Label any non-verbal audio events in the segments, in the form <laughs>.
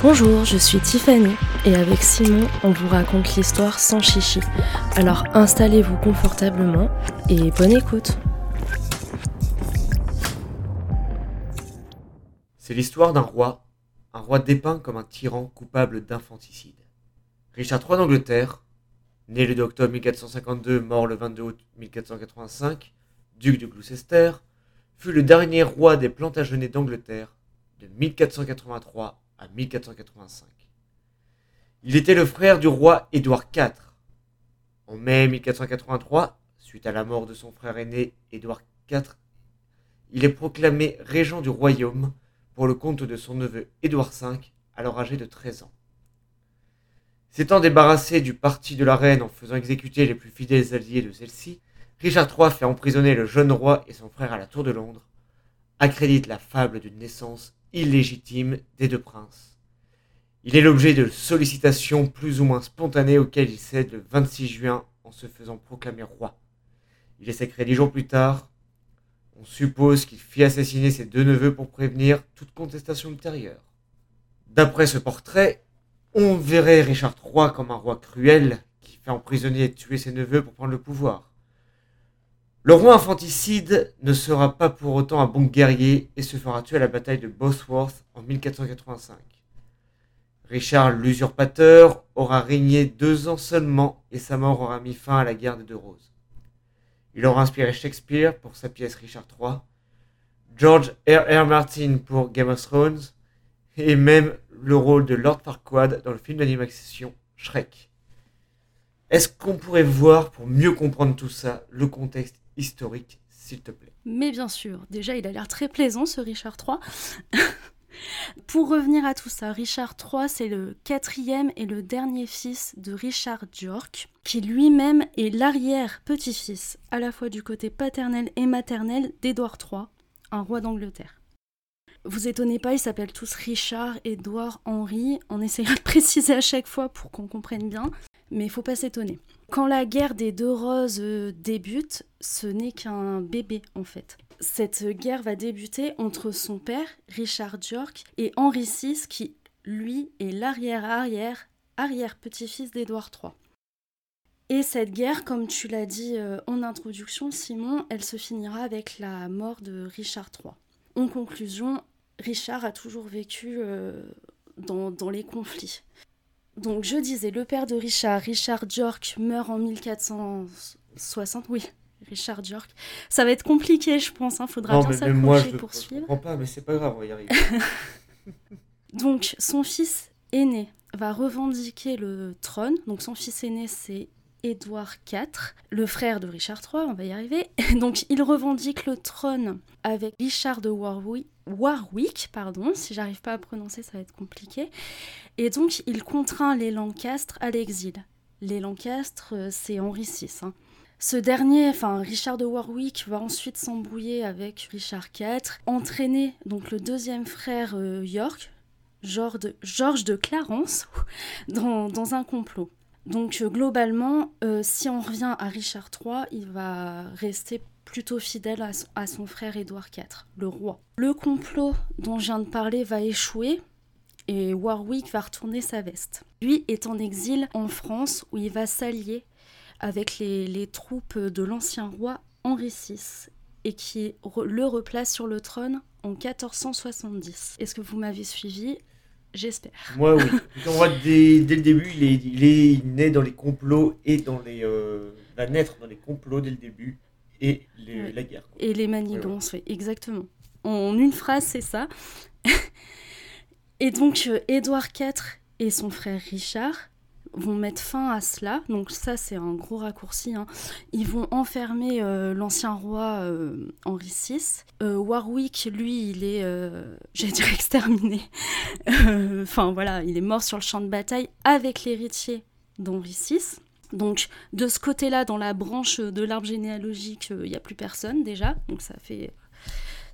Bonjour, je suis Tiffany et avec Simon, on vous raconte l'histoire sans chichi. Alors installez-vous confortablement et bonne écoute. C'est l'histoire d'un roi, un roi dépeint comme un tyran coupable d'infanticide. Richard III d'Angleterre, né le 2 octobre 1452, mort le 22 août 1485, duc de Gloucester, fut le dernier roi des Plantagenets d'Angleterre de 1483 à 1485. Il était le frère du roi Édouard IV. En mai 1483, suite à la mort de son frère aîné Édouard IV, il est proclamé régent du royaume pour le compte de son neveu Édouard V, alors âgé de 13 ans. S'étant débarrassé du parti de la reine en faisant exécuter les plus fidèles alliés de celle-ci, Richard III fait emprisonner le jeune roi et son frère à la Tour de Londres, accrédite la fable d'une naissance illégitime des deux princes. Il est l'objet de sollicitations plus ou moins spontanées auxquelles il cède le 26 juin en se faisant proclamer roi. Il est sacré dix jours plus tard. On suppose qu'il fit assassiner ses deux neveux pour prévenir toute contestation ultérieure. D'après ce portrait, on verrait Richard III comme un roi cruel qui fait emprisonner et tuer ses neveux pour prendre le pouvoir. Le roi infanticide ne sera pas pour autant un bon guerrier et se fera tuer à la bataille de Bosworth en 1485. Richard l'usurpateur aura régné deux ans seulement et sa mort aura mis fin à la guerre des deux roses. Il aura inspiré Shakespeare pour sa pièce Richard III, George R. R. Martin pour Game of Thrones et même le rôle de Lord Farquaad dans le film d'animation Shrek. Est-ce qu'on pourrait voir, pour mieux comprendre tout ça, le contexte historique, s'il te plaît. Mais bien sûr, déjà il a l'air très plaisant ce Richard III. <laughs> Pour revenir à tout ça, Richard III, c'est le quatrième et le dernier fils de Richard York, qui lui-même est l'arrière-petit-fils, à la fois du côté paternel et maternel d'Édouard III, un roi d'Angleterre. Vous étonnez pas, ils s'appellent tous Richard, Édouard, Henri, en essayant de <laughs> préciser à chaque fois pour qu'on comprenne bien, mais il faut pas s'étonner. Quand la guerre des deux roses euh, débute, ce n'est qu'un bébé en fait. Cette guerre va débuter entre son père, Richard York, et Henri VI, qui, lui, est l'arrière-arrière, arrière-petit-fils d'Édouard III. Et cette guerre, comme tu l'as dit euh, en introduction, Simon, elle se finira avec la mort de Richard III. En conclusion, Richard a toujours vécu euh, dans, dans, les conflits. Donc je disais, le père de Richard, Richard York, meurt en 1460. Oui, Richard York. Ça va être compliqué, je pense. Il hein, faudra bien s'accrocher pour suivre. Je comprends pas, mais c'est pas grave, on va y arriver. <laughs> Donc son fils aîné va revendiquer le trône. Donc son fils aîné, c'est Édouard IV, le frère de Richard III, on va y arriver. <laughs> Donc il revendique le trône avec Richard de Warwick, Warwick, pardon, si j'arrive pas à prononcer, ça va être compliqué. Et donc, il contraint les Lancastres à l'exil. Les Lancastres, euh, c'est Henri VI. Hein. Ce dernier, enfin Richard de Warwick, va ensuite s'embrouiller avec Richard IV, entraîner donc le deuxième frère euh, York, George de, George de Clarence, <laughs> dans, un complot. Donc euh, globalement, si on revient à Richard III, il va rester plutôt fidèle à, son frère Édouard IV, le roi. Le complot dont je viens de parler va échouer et Warwick va retourner sa veste. Lui est en exil en France où il va s'allier avec les, troupes de l'ancien roi Henri VI et qui le replace sur le trône en 1470. Est-ce que vous m'avez suivi? J'espère. Moi, oui. <laughs> On voit dès, le début, il est, il est né dans les complots et dans les. Euh, va naître dans les complots dès le début et la guerre. Et les manigances, oui, exactement. En une phrase, c'est ça. <laughs> et donc, euh, Édouard IV et son frère Richard vont mettre fin à cela. Donc ça, c'est un gros raccourci. Hein. Ils vont enfermer euh, l'ancien roi euh, Henri VI. Warwick, lui, il est, <laughs> j'allais dire exterminé. Enfin voilà, il est mort sur le champ de bataille avec l'héritier d'Henri VI. Donc de ce côté-là, dans la branche de l'arbre généalogique, il n'y a plus personne déjà, donc ça fait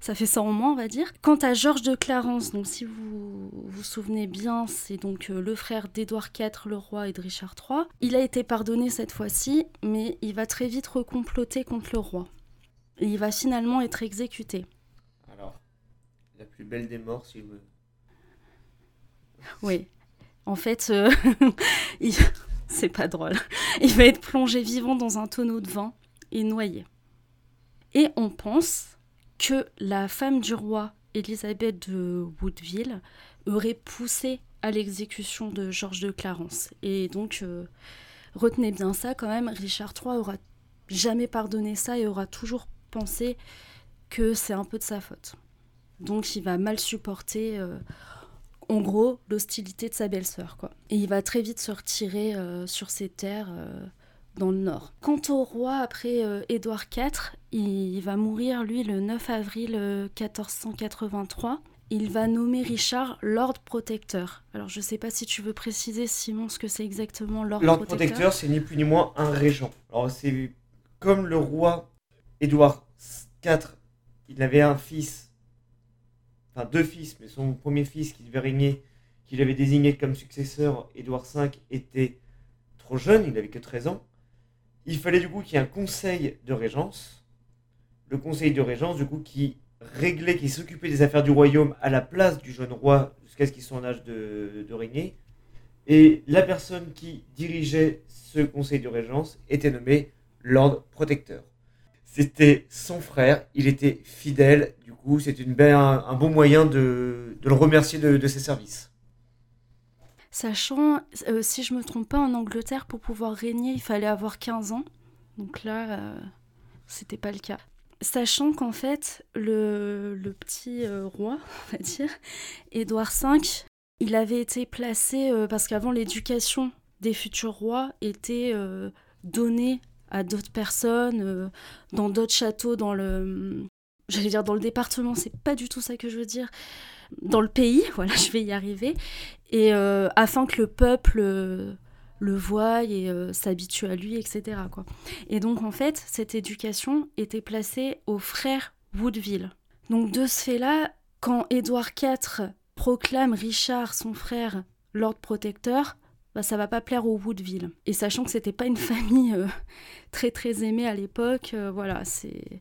ça fait ça en moins, on va dire. Quant à Georges de Clarence, donc si vous vous souvenez bien, c'est donc euh, le frère d'Édouard IV, le roi, et de Richard III. Il a été pardonné cette fois-ci, mais il va très vite recomploter contre le roi. Et il va finalement être exécuté. Alors, la plus belle des morts, s'il veut. Oui. En fait, euh, <laughs> c'est pas drôle. Il va être plongé vivant dans un tonneau de vin et noyé. Et on pense que la femme du roi, Élisabeth de Woodville, aurait poussé à l'exécution de Georges de Clarence. Et donc, euh, retenez bien ça quand même, Richard III aura jamais pardonné ça et aura toujours pensé que c'est un peu de sa faute. Donc il va mal supporter, euh, en gros, l'hostilité de sa belle-sœur. Et il va très vite se retirer euh, sur ses terres dans le nord. Quant au roi, après Édouard IV, il va mourir, lui, le 9 avril 1483 il va nommer Richard Lord Protecteur. Alors je ne sais pas si tu veux préciser, Simon, ce que c'est exactement Lord, Lord Protecteur. c'est ni plus ni moins un régent. Alors c'est comme le roi Édouard IV, il avait un fils, enfin deux fils, mais son premier fils qui devait régner, qu'il avait désigné comme successeur, Édouard V, était trop jeune, il n'avait que 13 ans. Il fallait du coup qu'il y ait un conseil de régence. Le conseil de régence, du coup, qui réglait, qui s'occupait des affaires du royaume à la place du jeune roi jusqu'à ce qu'il soit en âge de, régner. Et la personne qui dirigeait ce conseil de régence était nommée Lord Protecteur. C'était son frère, il était fidèle, du coup c'est une un, bon moyen de, le remercier de, ses services. Sachant, euh, si je me trompe pas, en Angleterre, pour pouvoir régner, il fallait avoir 15 ans. Donc là, euh, c'était pas le cas. Sachant qu'en fait, le, petit euh, roi, <laughs> on va dire, Édouard V, il avait été placé, euh, parce qu'avant l'éducation des futurs rois était donnée à d'autres personnes, dans d'autres châteaux, dans le... J'allais dire dans le département, c'est pas du tout ça que je veux dire. Dans le pays, <laughs> voilà, je vais y arriver. Et afin que le peuple le voit et euh, s'habitue à lui, etc. Et donc en fait, cette éducation était placée aux frères Woodville. Donc de ce fait-là, quand Édouard IV proclame Richard, son frère, Lord Protecteur, bah, ça va pas plaire aux Woodville. Et sachant que c'était pas une <laughs> famille euh, très très aimée à l'époque, euh, voilà, c'est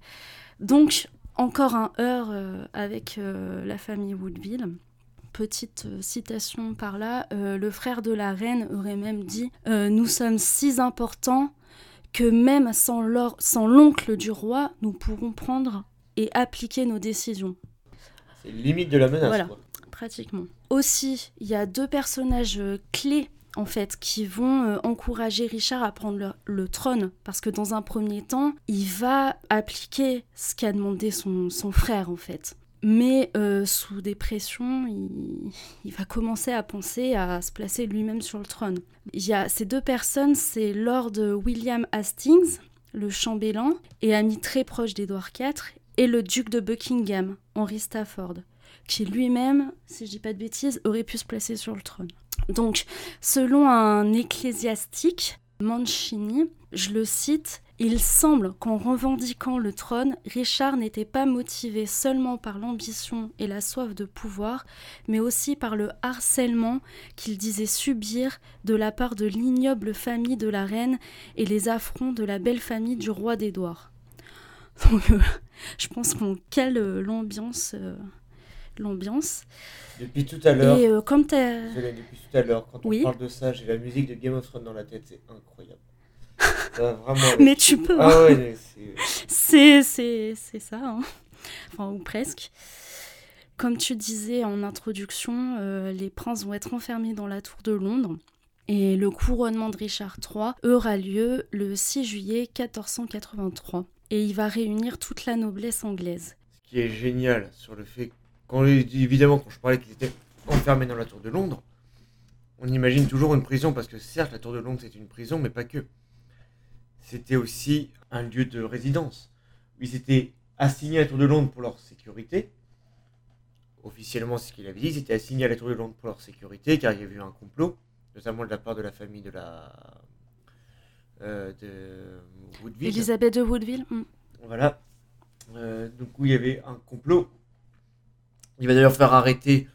donc encore un heurt avec la famille Woodville petite euh, citation par là, euh, le frère de la reine aurait même dit euh, Nous sommes si importants que même sans l'oncle du roi, nous pourrons prendre et appliquer nos décisions. C'est limite de la menace. Voilà, pratiquement. Aussi, il y a deux personnages clés en fait, qui vont encourager Richard à prendre le, trône, parce que dans un premier temps, il va appliquer ce qu'a demandé son, son, frère, en fait. Mais euh, sous des pressions, il, va commencer à penser à se placer lui-même sur le trône. Il y a ces deux personnes, c'est Lord William Hastings, le chambellan, et ami très proche d'Édouard IV, et le duc de Buckingham, Henry Stafford, qui lui-même, si je dis pas de bêtises, aurait pu se placer sur le trône. Donc, selon un ecclésiastique, Mancini, je le cite, il semble qu'en revendiquant le trône, Richard n'était pas motivé seulement par l'ambition et la soif de pouvoir, mais aussi par le harcèlement qu'il disait subir de la part de l'ignoble famille de la reine et les affronts de la belle famille du roi d'Édouard. <laughs> Donc, euh, je pense qu'on cale euh, l'ambiance. Euh, l'ambiance. Depuis tout à l'heure. Et comme tu Depuis tout à l'heure, quand on parle de ça, j'ai la musique de Game of Thrones dans la tête, c'est incroyable. <laughs> mais tu peux. Ah hein. c'est ça, hein. enfin, ou presque. Comme tu disais en introduction, euh, les princes vont être enfermés dans la tour de Londres. Et le couronnement de Richard III aura lieu le 6 juillet 1483. Et il va réunir toute la noblesse anglaise. Ce qui est génial sur le fait, quand, évidemment, quand je parlais qu'ils étaient enfermés dans la tour de Londres, on imagine toujours une prison, parce que certes, la tour de Londres c'est une prison, mais pas que c'était aussi un lieu de résidence. Ils étaient assignés à la Tour de Londres pour leur sécurité. Officiellement, c'est ce qu'il avait dit, ils étaient assignés à la Tour de Londres pour leur sécurité, car il y avait eu un complot, notamment de la part de la famille de la. Euh, de Woodville. Elisabeth de Woodville. Hmm. Voilà. Euh, donc, où il y avait un complot. Il va d'ailleurs faire arrêter.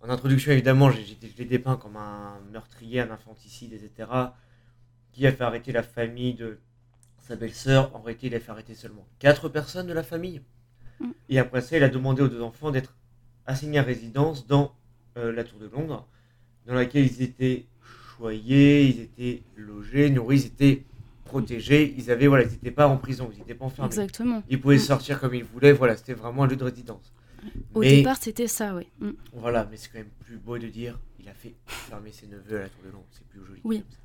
En introduction, évidemment, j'ai l'ai dépeint comme un meurtrier, un infanticide, etc qui a fait arrêter la famille de sa belle-sœur. En réalité, il a fait arrêter seulement quatre personnes de la famille. Mm. Et après ça, il a demandé aux deux enfants d'être assignés à résidence dans euh, la Tour de Londres. dans laquelle ils étaient choyés, ils étaient logés, nourris, ils étaient protégés. Ils avaient, voilà, ils n'étaient pas en prison, ils n'étaient pas enfermés. Exactement. Ils pouvaient Mm. sortir comme ils voulaient. Voilà, c'était vraiment un lieu de résidence. Au Mais- départ, c'était ça, oui. Mm. Voilà, mais c'est quand même plus beau de dire il a fait fermer ses neveux à la tour de Londres. C'est plus joli. Oui. comme ça.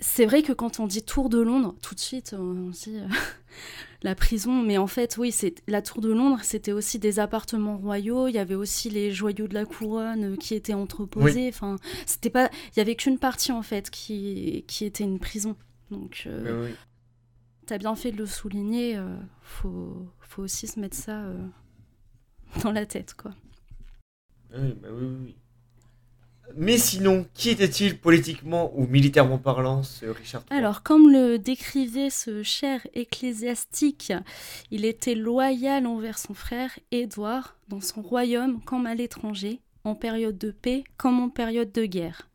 C'est vrai que quand on dit Tour de Londres, tout de suite, on dit euh, <laughs> la prison. Mais en fait, oui, c'est la Tour de Londres, c'était aussi des appartements royaux. Il y avait aussi les joyaux de la couronne euh, qui étaient entreposés. Enfin, c'était pas, il y avait qu'une partie en fait qui qui était une prison. Donc, euh, oui. t'as bien fait de le souligner. euh, faut faut aussi se mettre ça euh, <laughs> dans la tête, quoi. Oui, bah oui, oui, oui. Mais sinon, qui était-il politiquement ou militairement parlant, ce Richard Alors, comme le décrivait ce cher ecclésiastique, il était loyal envers son frère Édouard dans son royaume comme à l'étranger, en période de paix comme en période de guerre.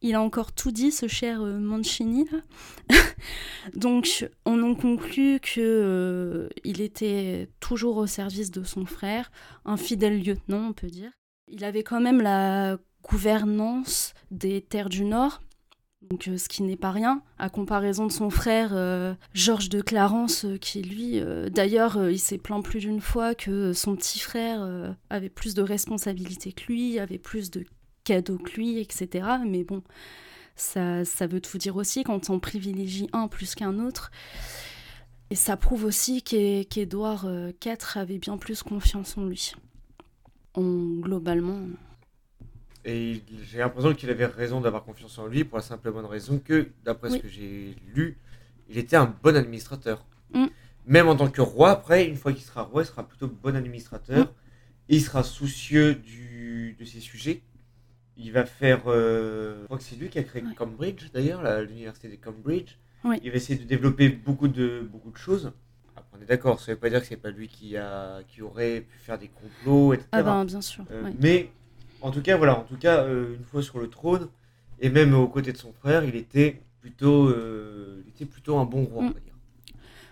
Il a encore tout dit, ce cher euh, Mancini. là. <laughs> Donc, on en conclut que euh, il était toujours au service de son frère, un fidèle lieutenant, on peut dire. Il avait quand même la gouvernance des terres du Nord, donc, euh, ce qui n'est pas rien, à comparaison de son frère euh, Georges de Clarence, euh, qui lui, d'ailleurs, il s'est plaint plus d'une fois que son petit frère avait plus de responsabilités que lui, avait plus de cadeaux que lui, etc. Mais bon, ça, ça veut tout dire aussi quand on privilégie un plus qu'un autre. Et ça prouve aussi qu'É- qu'Édouard IV avait bien plus confiance en lui. En, globalement, Et j'ai l'impression qu'il avait raison d'avoir confiance en lui pour la simple et bonne raison que, d'après Oui. ce que j'ai lu, il était un bon administrateur. Mm. Même en tant que roi, après, une fois qu'il sera roi, il sera plutôt bon administrateur. Mm. Il sera soucieux du, de ses sujets. Il va faire. euh, je crois que c'est lui qui a créé Ouais. Cambridge, d'ailleurs, l'université de Cambridge. Oui. Il va essayer de développer beaucoup de, beaucoup de choses. Après, on est d'accord, ça ne veut pas dire que c'est pas lui qui, a, qui aurait pu faire des complots, etc. ah ben bien sûr. Euh, ouais. Mais en tout cas, voilà, en tout cas, euh, une fois sur le trône, et même aux côtés de son frère, il était plutôt, euh, il était plutôt un bon roi, on Mm. va dire.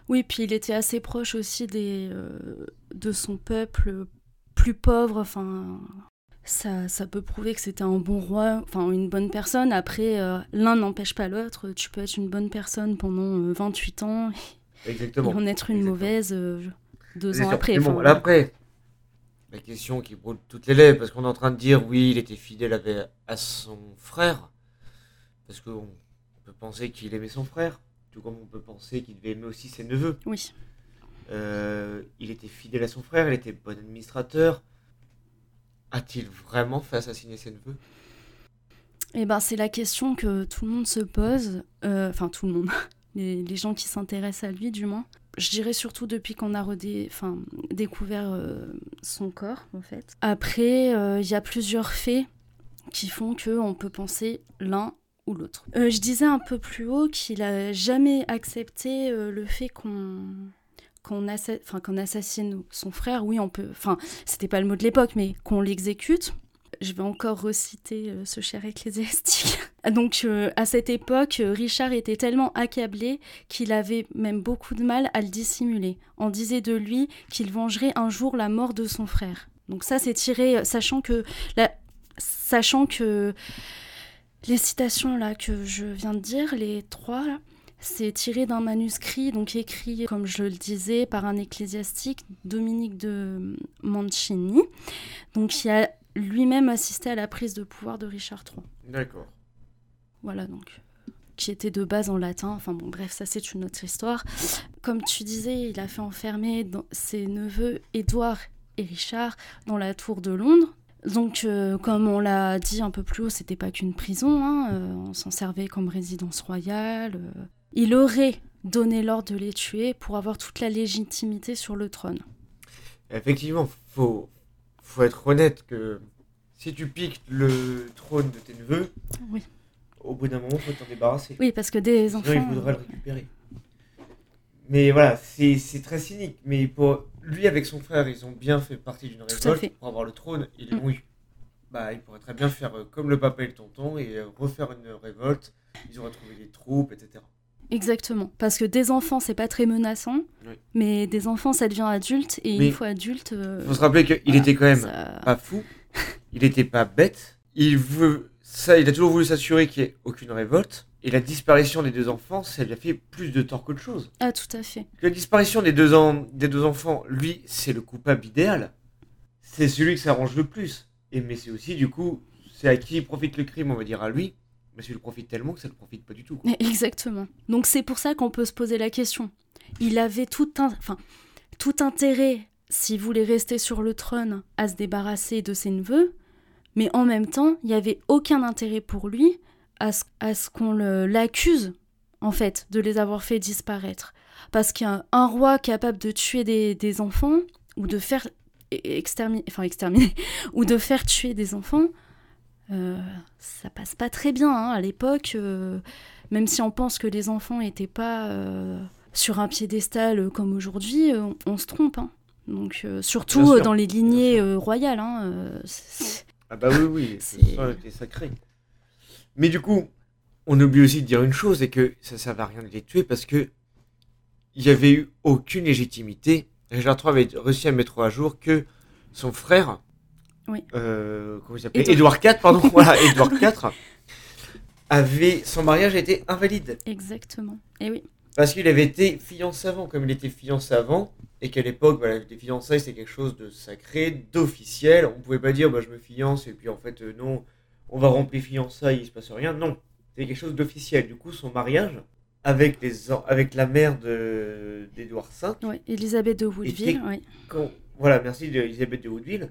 Oui, puis il était assez proche aussi des, euh, de son peuple plus pauvre. Enfin, ça, ça peut prouver que c'était un bon roi, enfin une bonne personne. Après, l'un n'empêche pas l'autre. Tu peux être une bonne personne pendant euh, 28 ans et Exactement. en être une Exactement. mauvaise deux ans sûr. après. Bon, Enfin, là, après, la question qui brûle toutes les lèvres, parce qu'on est en train de dire, oui, il était fidèle à son frère, parce qu'on peut penser qu'il aimait son frère, tout comme on peut penser qu'il devait aimer aussi ses neveux. Oui. Euh, il était fidèle à son frère, il était bon administrateur. A-t-il vraiment fait assassiner ses neveux? Eh ben, c'est la question que tout le monde se pose. Euh, Enfin, tout le monde. <laughs> Les, les gens qui s'intéressent à lui, du moins. Je dirais surtout depuis qu'on a redé- découvert euh, son corps, en fait. Après, euh, il y a plusieurs faits qui font qu'on peut penser l'un ou l'autre. Euh, je disais un peu plus haut qu'il a jamais accepté le fait qu'on assassine son frère. Oui, on peut. Enfin, c'était pas le mot de l'époque, mais qu'on l'exécute. Je vais encore reciter euh, ce cher ecclésiastique. <laughs> Donc, euh, à cette époque, euh, Richard était tellement accablé qu'il avait même beaucoup de mal à le dissimuler. On disait de lui qu'il vengerait un jour la mort de son frère. Donc ça, c'est tiré, sachant que, sachant que les citations là que je viens de dire, les trois, c'est tiré d'un manuscrit, donc écrit, comme je le disais, par un ecclésiastique, Dominique de Mancini, donc qui a lui-même assisté à la prise de pouvoir de Richard III. D'accord. Voilà, donc qui était de base en latin. Enfin bon, bref, ça c'est une autre histoire. Comme tu disais, il a fait enfermer dans- ses neveux Édouard et Richard dans la tour de Londres. Donc, euh, comme on l'a dit un peu plus haut, c'était pas qu'une prison. hein, euh, on s'en servait comme résidence royale. euh. Il aurait donné l'ordre de les tuer pour avoir toute la légitimité sur le trône. Effectivement, faut, faut être honnête que si tu piques le trône de tes neveux, Oui. au bout d'un moment, faut t'en débarrasser. Oui, parce que des Sinon, enfants. il voudrait le récupérer. Mais voilà, c'est très cynique. Mais pour lui, avec son frère, ils ont bien fait partie d'une révolte pour avoir le trône. Ils Mm. l'ont eu. Bah, ils pourraient très bien faire euh, comme le papa et le tonton et euh, refaire une révolte. Ils auraient trouvé des troupes, etc. Exactement. Parce que des enfants, c'est pas très menaçant, Oui. mais des enfants, ça devient adulte, et Mais une fois adulte. euh, Il faut se rappeler qu'il voilà, était quand même ça- pas fou, il était pas bête, il veut ça, il a toujours voulu s'assurer qu'il n'y ait aucune révolte. Et la disparition des deux enfants, ça lui a fait plus de tort qu'autre chose. Ah, tout à fait. La disparition des deux, en- des deux enfants, lui, c'est le coupable idéal. C'est celui que ça arrange le plus. Et mais c'est aussi, du coup, c'est à qui profite le crime, on va dire à lui. Mais ça lui profite tellement que ça ne profite pas du tout. Exactement. Donc c'est pour ça qu'on peut se poser la question. Il avait tout, enfin, tout intérêt, s'il voulait rester sur le trône, à se débarrasser de ses neveux, mais en même temps, il n'y avait aucun intérêt pour lui à ce, à ce qu'on l'accuse, en fait, de les avoir fait disparaître. Parce qu'un un roi capable de tuer des, des enfants, ou de faire exterminer, enfin exterminer, <laughs> ou de faire tuer des enfants, euh, ça passe pas très bien hein. à l'époque. euh, même si on pense que les enfants n'étaient pas euh, sur un piédestal comme aujourd'hui, on, on se trompe. hein. Donc surtout dans les lignées royales. hein, c'est- Ah bah oui, oui, <laughs> C'est- sacré. Mais du coup, on oublie aussi de dire une chose, et que ça servait à rien de les tuer parce que il n'y avait eu aucune légitimité. Richard III avait réussi à mettre à jour que son frère, Oui. euh, comment il s'appelait Édouard. IV, pardon, <laughs> voilà, Édouard IV, avait son mariage a été invalide Exactement. Et oui, parce qu'il avait été fiancé avant, comme il était fiancé avant, et qu'à l'époque, voilà, les fiançailles c'était quelque chose de sacré, d'officiel. On pouvait pas dire, bah, je me fiance et puis en fait euh, non, on va remplir fiançailles, il se passe rien. Non, c'était quelque chose d'officiel. Du coup, son mariage avec les, avec la mère d'Édouard V, ouais. Elisabeth de Woodville, oui, quand- voilà, merci d'Elisabeth de Woodville,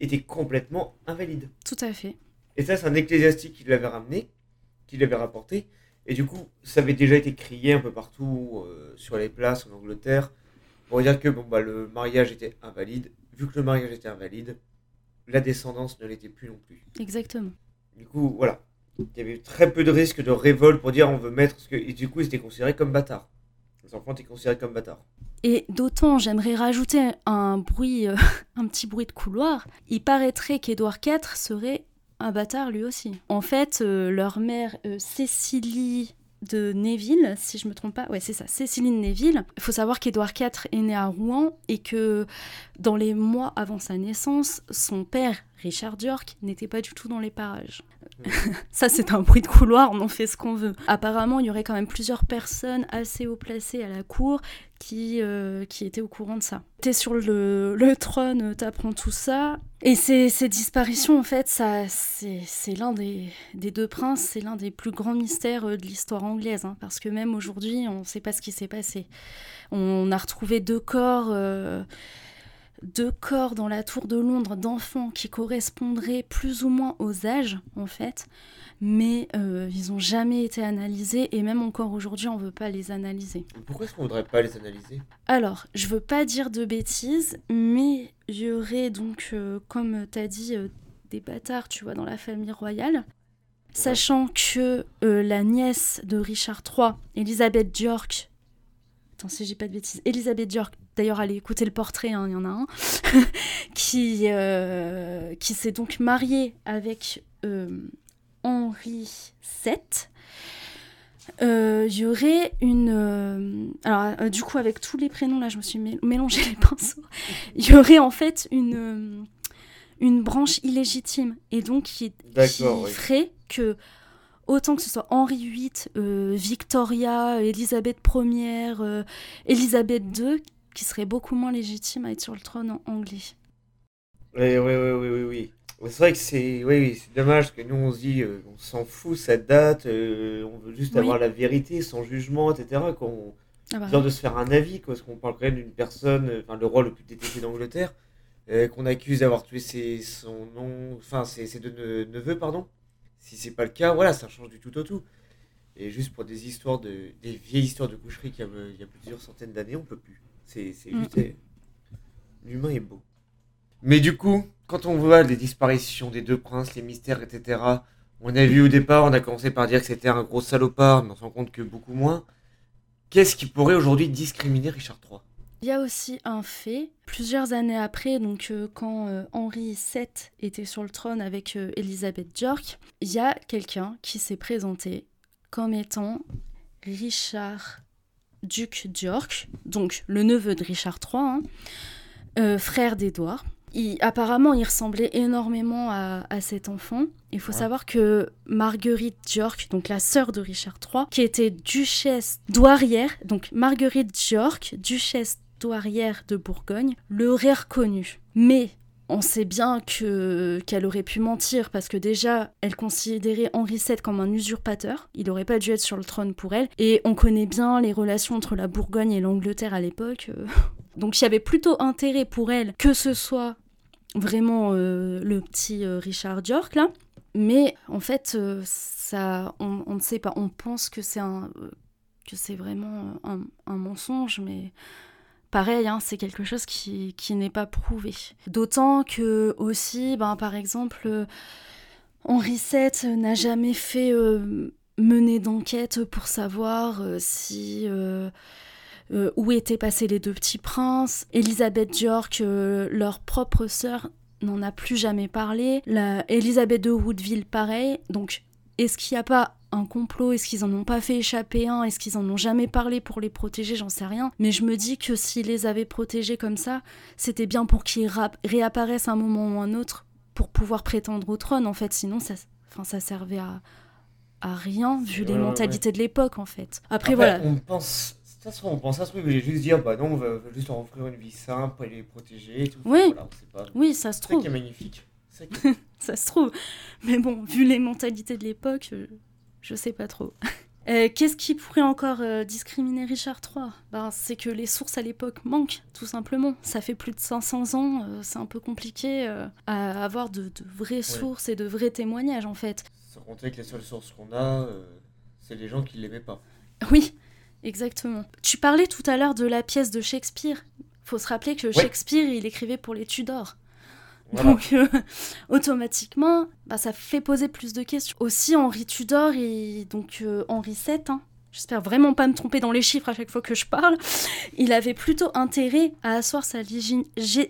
était complètement invalide. tout à fait. Et ça, c'est un ecclésiastique qui l'avait ramené, qui l'avait rapporté. Et du coup, ça avait déjà été crié un peu partout euh, sur les places en Angleterre pour dire que bon, bah, le mariage était invalide. Vu que le mariage était invalide, la descendance ne l'était plus non plus. Exactement. Du coup, voilà. Il y avait très peu de risques de révolte pour dire on veut mettre. ce que... Et du coup, ils étaient considérés comme bâtards. Les enfants étaient considérés comme bâtards. Et d'autant, j'aimerais rajouter un bruit, euh, <laughs> un petit bruit de couloir. Il paraîtrait qu'Édouard IV serait un bâtard lui aussi. En fait, euh, leur mère euh, de Neville, si je me trompe pas, ouais c'est ça, Cécilie de Neville. Il faut savoir qu'Édouard IV est né à Rouen et que dans les mois avant sa naissance, son père Richard York n'était pas du tout dans les parages. <laughs> Ça, c'est un bruit de couloir, on en fait ce qu'on veut. Apparemment, il y aurait quand même plusieurs personnes assez haut placées à la cour qui, euh, qui étaient au courant de ça. T'es sur le, trône, t'apprends tout ça. Et ces, disparitions, en fait, ça, c'est l'un des, des deux princes, c'est l'un des plus grands mystères euh, de l'histoire anglaise. hein, parce que même aujourd'hui, on ne sait pas ce qui s'est passé. On a retrouvé deux corps. euh, deux corps dans la tour de Londres d'enfants qui correspondraient plus ou moins aux âges, en fait, mais euh, ils n'ont jamais été analysés et même encore aujourd'hui, on ne veut pas les analyser. Pourquoi est-ce qu'on voudrait pas les analyser? Alors, je veux pas dire de bêtises, mais il y aurait donc, euh, comme tu as dit, euh, des bâtards, tu vois, dans la famille royale. Sachant que la nièce de Richard III, Elisabeth York, attends si j'ai pas de bêtises, Elisabeth York, d'ailleurs allez écouter le portrait, hein, il y en a un, <laughs> qui, euh, qui s'est donc mariée avec euh, Henri VII. Euh, Il y aurait une. alors, du coup, avec tous les prénoms, là, je me suis mé- mélangé les <laughs> pinceaux. Il y aurait en fait une, une branche illégitime. Et donc, qui, qui oui. ferait que, autant que ce soit Henri VIII, euh, Victoria, Elisabeth Ier, euh, Elisabeth II, qui serait beaucoup moins légitime à être sur le trône en- anglais. Oui, oui, oui, oui, oui, oui. C'est vrai que c'est oui, oui, c'est dommage que nous on se dit euh, on s'en fout cette date, euh, on veut juste Oui. avoir la vérité sans jugement, etc. Qu'on Ah bah, de se faire un avis, quoi, parce qu'on parle quand même d'une personne, euh, enfin le roi le plus détesté d'Angleterre, euh, qu'on accuse d'avoir tué ses, son nom, enfin ses, ses deux ne- neveux, pardon. Si c'est pas le cas, voilà, ça change du tout au tout. Et juste pour des histoires de, des vieilles histoires de coucherie qui a, il y a plusieurs centaines d'années, on peut plus. C'est, c'est Mm. juste, euh, l'humain est beau. Mais du coup, quand on voit les disparitions des deux princes, les mystères, etc., on a vu au départ, on a commencé par dire que c'était un gros salopard, mais on se rend compte que beaucoup moins. Qu'est-ce qui pourrait aujourd'hui discriminer Richard III Il y a aussi un fait, plusieurs années après, donc euh, quand euh, Henri VII était sur le trône avec euh, Elisabeth York, il y a quelqu'un qui s'est présenté comme étant Richard duc d'York, donc le neveu de Richard III, hein, euh, frère d'Édouard. apparemment, il ressemblait énormément à, cet enfant. Il faut savoir que Marguerite York, donc la sœur de Richard III, qui était duchesse douairière, donc Marguerite York, duchesse douairière de Bourgogne, l'aurait reconnue. Mais on sait bien que qu'elle aurait pu mentir parce que déjà elle considérait Henri VII comme un usurpateur, il n'aurait pas dû être sur le trône pour elle et on connaît bien les relations entre la Bourgogne et l'Angleterre à l'époque. Euh. <laughs> Donc il y avait plutôt intérêt pour elle que ce soit vraiment euh, le petit euh, Richard York là, mais en fait ça on, ne sait pas, on pense que c'est un que c'est vraiment un mensonge mais pareil, hein, c'est quelque chose qui, n'est pas prouvé. D'autant que aussi, ben, par exemple, euh, Henri VII n'a jamais fait euh, mener d'enquête pour savoir euh, où étaient passés les deux petits princes. Elisabeth York, leur propre sœur, n'en a plus jamais parlé. La Elisabeth de Woodville, pareil. Donc, est-ce qu'il n'y a pas un complot Est-ce qu'ils en ont pas fait échapper un Est-ce qu'ils en ont jamais parlé pour les protéger J'en sais rien. Mais je me dis que s'ils les avaient protégés comme ça, c'était bien pour qu'ils réapparaissent un moment ou un autre pour pouvoir prétendre au trône. En fait, sinon, ça, enfin, ça servait à, à rien vu les mentalités de l'époque, en fait. Après, voilà. On pense. Façon, on pense à ce truc, mais juste dire, bah non, on va, juste leur offrir une vie simple et les protéger et tout. Oui, oui ça se trouve. C'est qui est magnifique. <laughs> ça se trouve. Mais bon, vu les mentalités de l'époque, euh, je sais pas trop. <laughs> Euh, qu'est-ce qui pourrait encore euh, discriminer Richard III ben, C'est que les sources à l'époque manquent, tout simplement. Ça fait plus de 500 ans, euh, c'est un peu compliqué à avoir de, vraies sources et de vrais témoignages, en fait. Sans compter que les seules sources qu'on a, c'est les gens qui l'aimaient pas. <laughs> Oui, exactement. Tu parlais tout à l'heure de la pièce de Shakespeare. Faut se rappeler que Shakespeare, il écrivait pour les Tudors. Donc, euh, <laughs> automatiquement, bah, ça fait poser plus de questions. Aussi, Henri Tudor et donc euh, Henri VII, hein, j'espère vraiment pas me tromper dans les chiffres à chaque fois que je parle, il avait plutôt intérêt à asseoir sa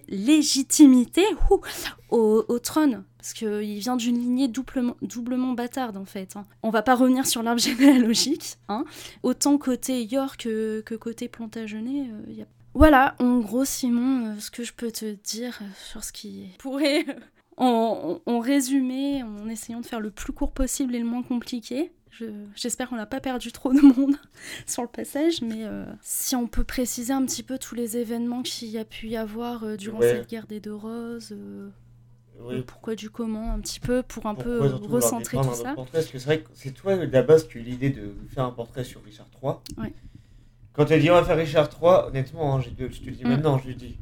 légitimité au, trône. Parce qu'il vient d'une lignée doublement, doublement bâtarde, en fait. Hein. On va pas revenir sur l'arbre <laughs> généalogique. Hein. Autant côté York que, côté Plantagenet, il euh, y a voilà, en gros, Simon, euh, ce que je peux te dire euh, sur ce qui pourrait, en, résumé, en essayant de faire le plus court possible et le moins compliqué. J'espère qu'on n'a pas perdu trop de monde <laughs> sur le passage, mais euh, si on peut préciser un petit peu tous les événements qu'il y a pu y avoir durant cette guerre des deux roses, pourquoi du comment, un petit peu, pour un peu recentrer tout ça. Parce que c'est vrai que c'est toi, la base, qui eu l'idée de faire un portrait sur Richard III. Ouais. Quand elle dit on va faire Richard 3, honnêtement, hein, je, te le dis mm. maintenant, je lui dis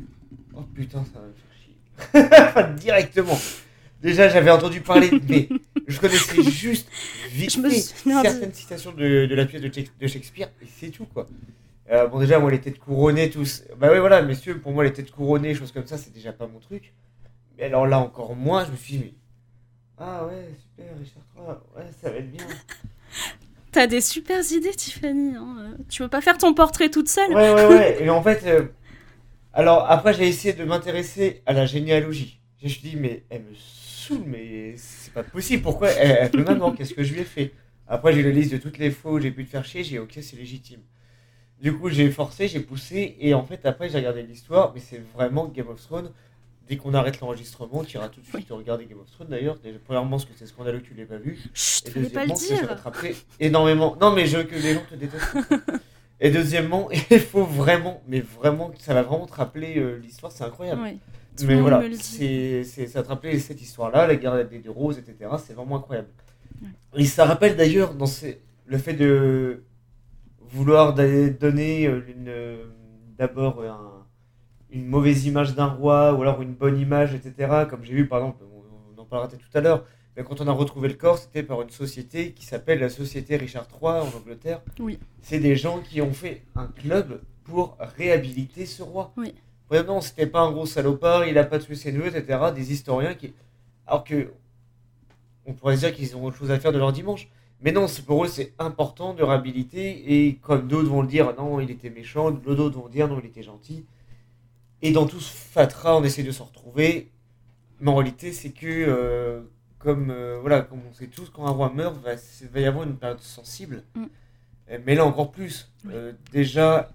oh putain, ça va me faire chier. <laughs> Directement. Déjà, j'avais entendu parler, <laughs> mais je connaissais juste vite certaines citations de, la pièce de, Shakespeare, et c'est tout quoi. Euh, bon, déjà, moi, les têtes couronnées, tous. Bah ouais, voilà, messieurs, pour moi, les têtes couronnées, choses comme ça, c'est déjà pas mon truc. Mais alors là, encore moins, je me suis dit, ah ouais, super, Richard 3, ouais, ça va être bien. <laughs> T'as des super idées, Tiffany. Hein. Tu veux pas faire ton portrait toute seule? Ouais, ouais, ouais. Et en fait, euh, alors après, j'ai essayé de m'intéresser à la généalogie. Je me suis dit, mais elle me saoule, mais c'est pas possible. Pourquoi elle, peut maintenant <laughs> Qu'est-ce que je lui ai fait? Après, j'ai la liste de toutes les faux, j'ai pu te faire chier. J'ai ok, c'est légitime. Du coup, j'ai forcé, j'ai poussé. Et en fait, après, j'ai regardé l'histoire. Mais c'est vraiment Game of Thrones dès qu'on arrête l'enregistrement, tu iras tout de suite oui. regarder Game of Thrones d'ailleurs. Premièrement, parce que c'est scandaleux que tu l'aies pas vu. Chut, et deuxièmement, parce que ça va énormément. Non, mais je veux que les gens te détestent. <laughs> et deuxièmement, <laughs> il faut vraiment, mais vraiment, ça va vraiment te rappeler euh, l'histoire, c'est incroyable. mais voilà, c'est, ça te rappelait cette histoire-là, la guerre des deux roses, etc. C'est vraiment incroyable. Et ça rappelle d'ailleurs dans le fait de vouloir donner euh, une, d'abord un une mauvaise image d'un roi ou alors une bonne image, etc. Comme j'ai vu par exemple, on, en parlera tout à l'heure, mais quand on a retrouvé le corps, c'était par une société qui s'appelle la Société Richard III en Angleterre. Oui. C'est des gens qui ont fait un club pour réhabiliter ce roi. Oui. Vraiment, c'était pas un gros salopard, il a pas tué ses neveux, etc. Des historiens qui. Alors que. On pourrait dire qu'ils ont autre chose à faire de leur dimanche. Mais non, pour eux, c'est important de réhabiliter. Et comme d'autres vont le dire, non, il était méchant. D'autres vont dire, non, il était gentil. Et dans tout ce fatras, on essaie de se retrouver. Mais en réalité, c'est que, euh, comme, euh, voilà, comme on sait tous, quand un roi meurt, va, il va y avoir une période sensible. Mm. Mais là, encore plus. Euh, déjà,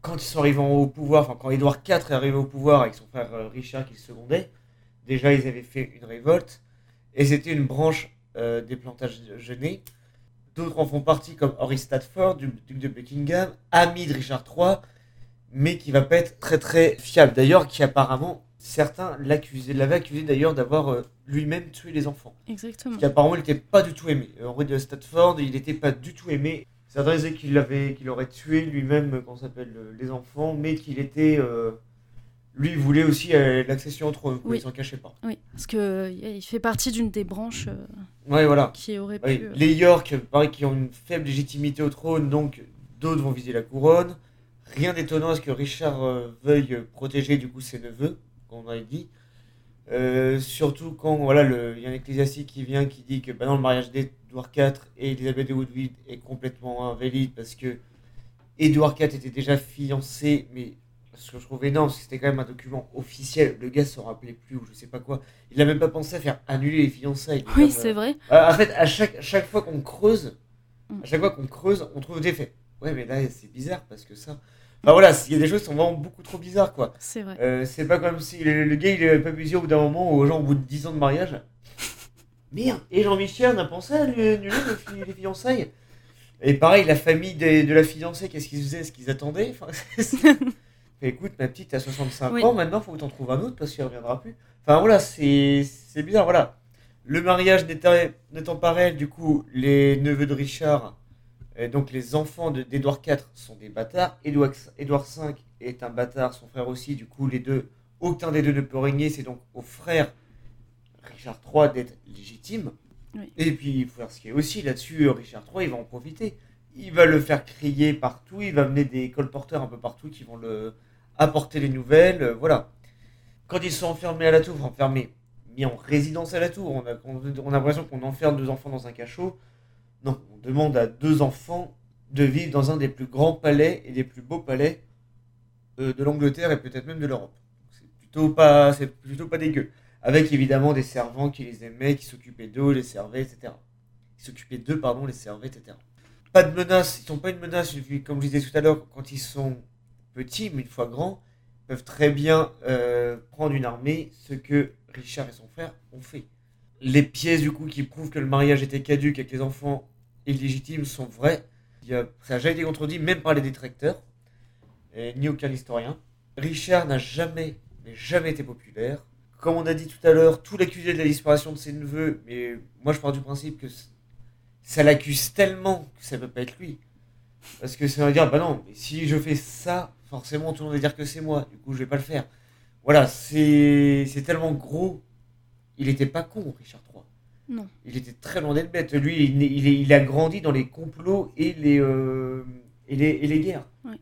quand ils sont arrivés au pouvoir, enfin, quand Édouard IV est arrivé au pouvoir avec son frère Richard qui le secondait, déjà ils avaient fait une révolte, et c'était une branche euh, des Plantagenets. D'autres en font partie, comme Henry Stafford, du duc de Buckingham, ami de Richard III, mais qui va pas être très très fiable. D'ailleurs, qui apparemment, certains l'accusaient, l'avaient accusé d'ailleurs d'avoir euh, lui-même tué les enfants. Exactement. Qui apparemment, il n'était pas du tout aimé. Euh, Henry de Stafford, il n'était pas du tout aimé. Certains disaient qu'il avait, qu'il aurait tué lui-même, qu'on s'appelle, euh, les enfants, mais qu'il était, euh, lui, il voulait aussi euh, l'accession entre eux. Oui. Il s'en cachait pas. Oui, parce que euh, il fait partie d'une des branches euh, Ouais, voilà. qui aurait pu. euh, Les York, pareil, qui ont une faible légitimité au trône, donc d'autres vont viser la couronne. Rien d'étonnant à ce que Richard euh, veuille protéger du coup ses neveux, comme on avait dit. Euh, surtout quand voilà, il y a un ecclésiastique qui vient qui dit que bah non, le mariage d'Édouard IV et Elisabeth de Woodville est complètement invalide parce que Édouard IV était déjà fiancé, mais ce que je trouve énorme, c'était quand même un document officiel. Le gars s'en rappelait plus ou je sais pas quoi. Il n'a même pas pensé à faire annuler les fiançailles. Oui, c'est euh, vrai. euh, en fait, à chaque, chaque fois qu'on creuse, Mm. à chaque fois qu'on creuse, on trouve des faits. Ouais, mais là, c'est bizarre parce que ça. Enfin voilà, il y a des choses qui sont vraiment beaucoup trop bizarres, quoi. C'est vrai. Euh, c'est pas comme si le, le gars il avait pas pu dire au bout d'un moment aux gens au bout de 10 ans de mariage. <laughs> Merde, et Jean-Michel, on a pensé à lui annuler le fi- les fiançailles Et pareil, la famille des- de la fiancée, qu'est-ce qu'ils faisaient Est-ce qu'ils attendaient enfin, <laughs> <laughs> Écoute, ma petite, t'as 65 Oui. ans, maintenant faut que t'en trouves un autre parce qu'il reviendra plus. Enfin voilà, c'est c'est bizarre, voilà. Le mariage n'étant n'étant pas réel, du coup, les neveux de Richard, euh, donc les enfants de- d'Édouard IV sont des bâtards. Édouard, Édouard V est un bâtard, son frère aussi, du coup, les deux, aucun des deux ne peut régner, c'est donc au frère Richard III d'être légitime. Oui. Et puis, il faut faire ce qu'il y a aussi là-dessus, Richard III, il va en profiter. Il va le faire crier partout, il va mener des colporteurs un peu partout qui vont le apporter les nouvelles, euh, voilà. Quand ils sont enfermés à la tour, enfermés, mis en résidence à la tour, on a, on, on a l'impression qu'on enferme deux enfants dans un cachot. Non, on demande à deux enfants de vivre dans un des plus grands palais et des plus beaux palais euh, de l'Angleterre et peut-être même de l'Europe. C'est plutôt pas, c'est plutôt pas dégueu. Avec évidemment des servants qui les aimaient, qui s'occupaient d'eux, les servaient, etc. Qui s'occupaient d'eux, pardon, les servaient, etc. Pas de menace, ils sont pas une menace, comme je disais tout à l'heure, quand ils sont petits, mais une fois grands, peuvent très bien euh, prendre une armée, ce que Richard et son frère ont fait. Les pièces du coup qui prouvent que le mariage était caduque et que les enfants illégitimes sont y a- ça n'a jamais été contredit, même par les détracteurs, et ni aucun historien. Richard n'a jamais, mais jamais été populaire. Comme on a dit tout à l'heure, tout l'accusait de la disparition de ses neveux, mais moi je pars du principe que ça l'accuse tellement que ça peut pas être lui. Parce que ça va dire, bah non, si je fais ça, forcément tout le monde va dire que c'est moi, du coup je vais pas le faire. Voilà, c'est tellement gros. Il était pas con, Richard III. Non. Il était très loin d'être bête. Lui, il, il, il a grandi dans les complots et les, euh, et les, et les guerres. Ouais.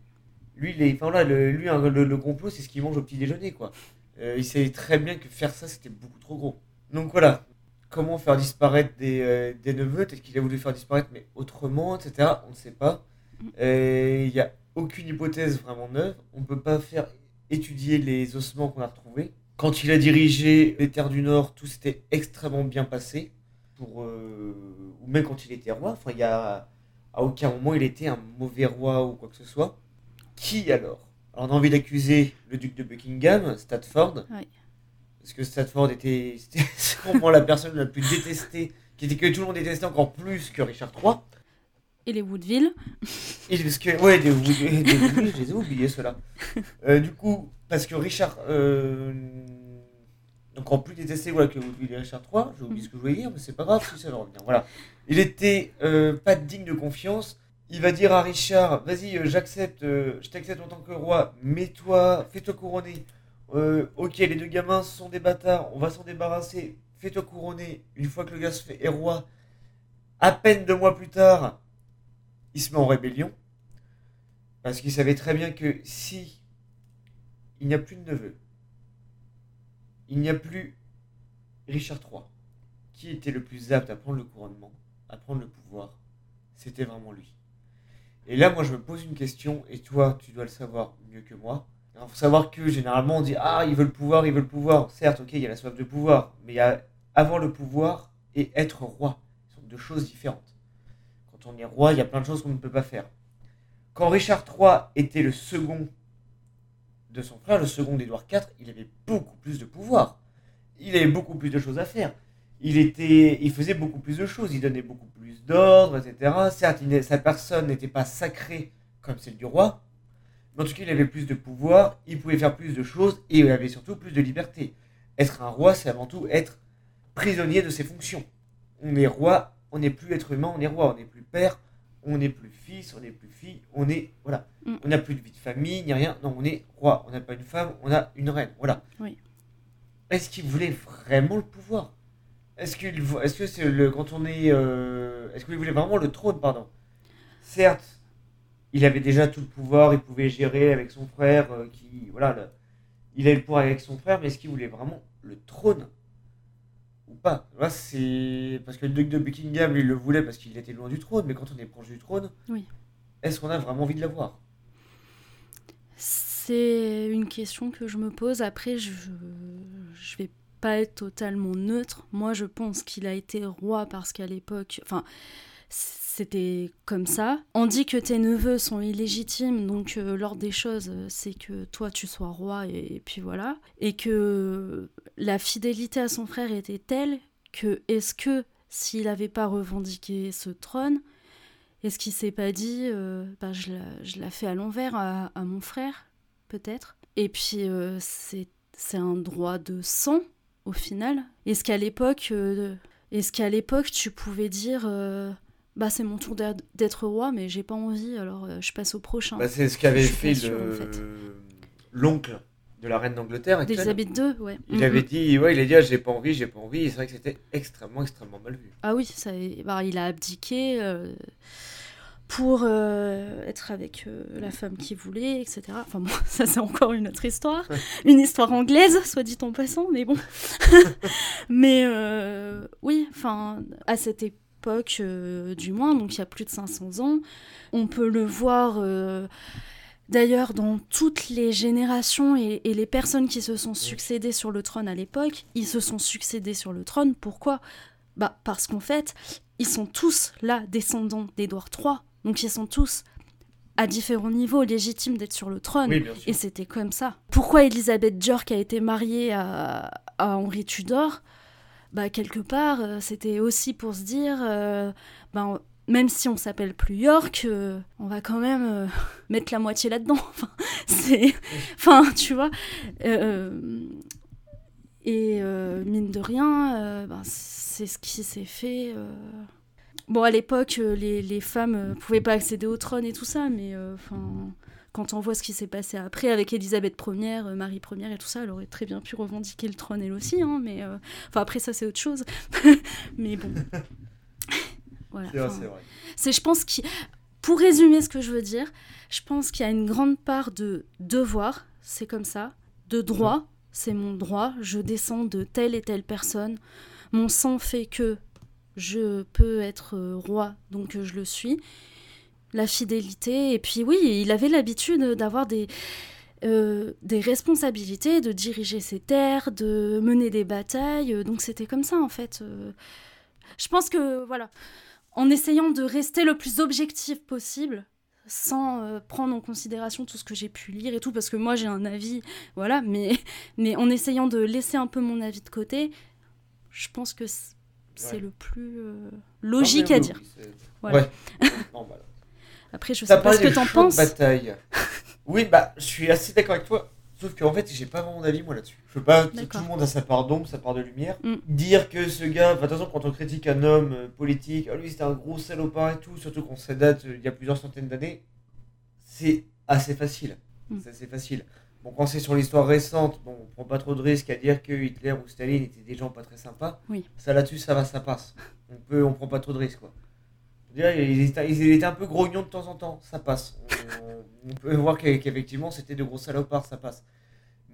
Lui, les, enfin, là, le, lui hein, le, le complot, c'est ce qu'il mange au petit déjeuner. quoi. Euh, il savait très bien que faire ça, c'était beaucoup trop gros. Donc voilà, comment faire disparaître des, euh, des neveux Peut-être qu'il a voulu faire disparaître, mais autrement, etc. On ne sait pas. Il n'y a aucune hypothèse vraiment neuve. On ne peut pas faire étudier les ossements qu'on a retrouvés. Quand il a dirigé les terres du Nord, tout s'était extrêmement bien passé. Pour, euh, ou même quand il était roi. Enfin, il y a à aucun moment il était un mauvais roi ou quoi que ce soit. Qui alors? Alors on a envie d'accuser le duc de Buckingham, Stafford. Oui. Parce que Stafford était, <laughs> c'était sûrement la personne la plus détestée, qui était que tout le monde détestait encore plus que Richard III. Et les Woodville. Et parce que, ouais, des, des- je les ai oubliés ceux-là. Euh, du coup, parce que Richard, euh, encore plus détesté voilà, que Woodville et Richard III, j'ai oublié ce que je voulais dire, mais c'est pas grave si ça va revenir. Voilà. Il était euh, pas digne de confiance. Il va dire à Richard, vas-y, j'accepte, je t'accepte en tant que roi, mets-toi, fais-toi couronner. Ok, les deux gamins sont des bâtards, on va s'en débarrasser, fais-toi couronner. Une fois que le gars est roi, à peine deux mois plus tard, se met en rébellion. Parce qu'il savait très bien que si il n'y a plus de neveu, il n'y a plus Richard III, qui était le plus apte à prendre le couronnement, à prendre le pouvoir, c'était vraiment lui. Et là, moi, je me pose une question, et toi, tu dois le savoir mieux que moi. Il faut savoir que généralement, on dit Ah, il veut le pouvoir, il veut le pouvoir. Certes, ok, il y a la soif de pouvoir, mais il y a avoir le pouvoir et être roi. Ce sont deux choses différentes. On est roi, il y a plein de choses qu'on ne peut pas faire. Quand Richard III était le second de son frère, le second d'Édouard IV, il avait beaucoup plus de pouvoir. il avait beaucoup plus de choses à faire. Il, était, il faisait beaucoup plus de choses, il donnait beaucoup plus d'ordre, etc. Certes, sa personne n'était pas sacrée comme celle du roi, mais en tout cas, il avait plus de pouvoir, il pouvait faire plus de choses et il avait surtout plus de liberté. Être un roi, c'est avant tout être prisonnier de ses fonctions. On est roi, on n'est plus être humain, on est roi, on n'est plus père, on n'est plus fils, on n'est plus fille, on est. Voilà. Mm. On n'a plus de vie de famille, ni rien. Non, on est roi. On n'a pas une femme, on a une reine. Voilà. Oui. Est-ce qu'il voulait vraiment le pouvoir? Est-ce qu'il est-ce que c'est le quand on est euh, est-ce qu'il voulait vraiment le trône pardon? Certes, il avait déjà tout le pouvoir, il pouvait gérer avec son frère euh, qui voilà, il avait le pouvoir avec son frère, mais est-ce qu'il voulait vraiment le trône? Pas. c'est parce que le duc de Buckingham, il le voulait parce qu'il était loin du trône, mais quand on est proche du trône, oui. est-ce qu'on a vraiment envie de l'avoir C'est une question que je me pose. Après, je je vais pas être totalement neutre. Moi, je pense qu'il a été roi parce qu'à l'époque, enfin, c'était comme ça. On dit que tes neveux sont illégitimes, donc euh, l'ordre des choses, euh, c'est que toi tu sois roi et, puis voilà. Et que la fidélité à son frère était telle que est-ce que s'il n'avait pas revendiqué ce trône, est-ce qu'il s'est pas dit, euh, bah, je, la, fais à l'envers à, mon frère, peut-être? Et puis c'est un droit de sang au final. Est-ce qu'à l'époque, est-ce qu'à l'époque tu pouvais dire bah c'est mon tour d'être roi, mais j'ai pas envie, alors euh, je passe au prochain. Bah, c'est ce qu'avait fait l'oncle de la reine d'Angleterre. D'Elisabeth II, ouais. Il avait dit, ouais, il a dit, ah, j'ai pas envie, j'ai pas envie. Et c'est vrai que c'était extrêmement, extrêmement mal vu. Ah oui, ça, bah, il a abdiqué euh, pour euh, être avec la femme qu'il voulait, etc. Enfin bon, <laughs> ça c'est encore une autre histoire, une histoire anglaise, soit dit en passant, mais bon. <laughs> mais oui, enfin à cette époque époque, euh, du moins, donc il y a plus de 500 ans. On peut le voir euh, d'ailleurs dans toutes les générations et, les personnes qui se sont succédées sur le trône à l'époque, ils se sont succédés sur le trône. Pourquoi? Bah, Parce qu'en fait, ils sont tous là descendants d'Édouard III, donc ils sont tous à différents niveaux légitimes d'être sur le trône. et c'était comme ça. Pourquoi Elisabeth York a été mariée à, à Henri Tudor? Bah, quelque part, euh, c'était aussi pour se dire, euh, ben, même si on s'appelle plus York, euh, on va quand même <laughs> mettre la moitié là-dedans. <laughs> enfin, c'est, enfin, tu vois. et mine de rien, ben, c'est ce qui s'est fait. Bon, à l'époque, les, les femmes pouvaient pas accéder au trône et tout ça, mais enfin quand on voit ce qui s'est passé après avec Elisabeth Ier, euh, Marie Ier et tout ça, elle aurait très bien pu revendiquer le trône elle aussi, hein, mais euh, enfin après ça c'est autre chose. <laughs> mais bon. <laughs> voilà. Vrai. C'est, je pense qu'il, pour résumer ce que je veux dire, je pense qu'il y a une grande part de devoir, c'est comme ça, de droit, c'est mon droit, je descends de telle et telle personne, mon sang fait que je peux être euh, roi, donc je le suis la fidélité. Et puis oui, il avait l'habitude d'avoir des, euh, des responsabilités, de diriger ses terres, de mener des batailles. Donc c'était comme ça en fait. Euh. Je pense que voilà, en essayant de rester le plus objectif possible, sans euh, prendre en considération tout ce que j'ai pu lire et tout, parce que moi j'ai un avis, voilà, mais, mais en essayant de laisser un peu mon avis de côté, je pense que c'est le plus logique à dire. Voilà. <laughs> Après, je sais pas ce que t'en penses. Bataille. <laughs> oui, bah, je suis assez d'accord avec toi. Sauf qu'en fait, j'ai pas vraiment d'avis moi là-dessus. Je veux pas, tout le monde a sa part d'ombre, sa part de lumière. Mm. Dire que ce gars, de toute façon, quand on critique un homme euh, politique, oh, lui c'était un gros salopard et tout, surtout qu'on sait date euh, il y a plusieurs centaines d'années, c'est assez facile. Mm. C'est assez facile. Bon, quand c'est sur l'histoire récente, bon, on prend pas trop de risques à dire que Hitler ou Staline étaient des gens pas très sympas. Oui. Ça là-dessus, ça va, ça passe. On peut, on prend pas trop de risques quoi. Il était, un peu grognon de temps en temps, ça passe. On, peut voir qu'effectivement c'était de gros salopards, ça passe.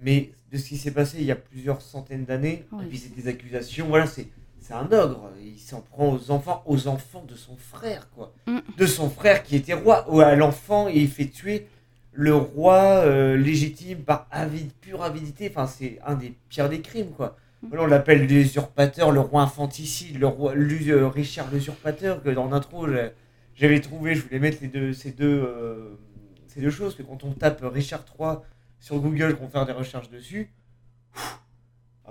Mais de ce qui s'est passé il y a plusieurs centaines d'années, et puis c'est des accusations, voilà, c'est un ogre. Il s'en prend aux enfants, aux enfants de son frère, quoi. Mm. De son frère qui était roi, ou à l'enfant, et il fait tuer le roi euh, légitime par avide, pure avidité. Enfin, c'est un des pires des crimes, quoi on l'appelle l'usurpateur, le roi infanticide, le roi euh, Richard l'usurpateur, que dans l'intro, j'avais trouvé, je voulais mettre les deux, ces, deux, euh, ces deux choses, que quand on tape Richard III sur Google, qu'on fait des recherches dessus,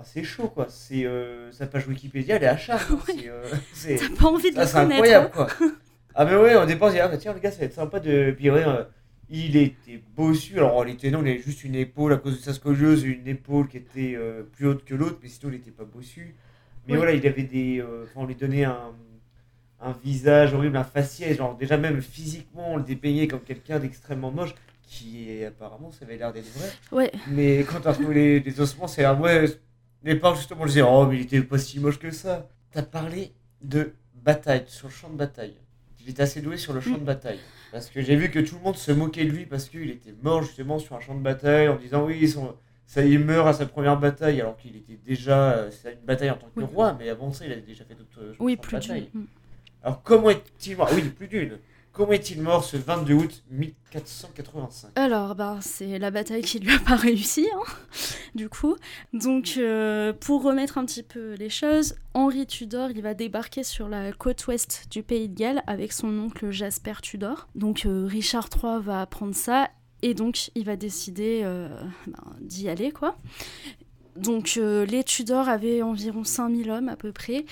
c'est chaud quoi. C'est euh, sa page Wikipédia, elle est à charge. hein. <laughs> Ouais. C'est, euh, pas envie de ça, le connaître. incroyable hein. quoi. Ah mais ouais, on dépend, on dit, ah bah tiens le gars ça va être sympa de... Puis ouais, il était bossu, alors en réalité non, il avait juste une épaule à cause de sa scoliose, une épaule qui était euh, plus haute que l'autre, mais sinon il était pas bossu. Mais Oui. voilà, il avait des... euh, Enfin on lui donnait un, un visage horrible, un faciès, genre déjà même physiquement on le dépeignait comme quelqu'un d'extrêmement moche, qui est apparemment ça avait l'air d'être vrai. Ouais, Mais quand t'as retrouvé les, les ossements, c'est un ouais. Les parents, justement, je disais, oh, mais il était pas si moche que ça. T'as parlé de bataille, sur le champ de bataille. Il était assez doué sur le champ de bataille. Parce que j'ai vu que tout le monde se moquait de lui parce qu'il était mort justement sur un champ de bataille en disant, oui, ça, il meurt à sa première bataille alors qu'il était déjà. euh, C'est une bataille en tant que Oui. roi, mais avant ça, il avait déjà fait d'autres euh, oui, champs de plus d'une. Mm. Alors, comment est-il mort? Oui, plus d'une. Comment est-il mort ce 22 août 1485 Alors, bah, c'est la bataille qui lui a pas réussi, hein, du coup. Donc, euh, pour remettre un petit peu les choses, Henri Tudor, il va débarquer sur la côte ouest du pays de Galles avec son oncle Jasper Tudor. Donc, euh, Richard III va apprendre ça et donc il va décider euh, ben, d'y aller, quoi. Donc, les Tudors avaient environ 5000 hommes à peu près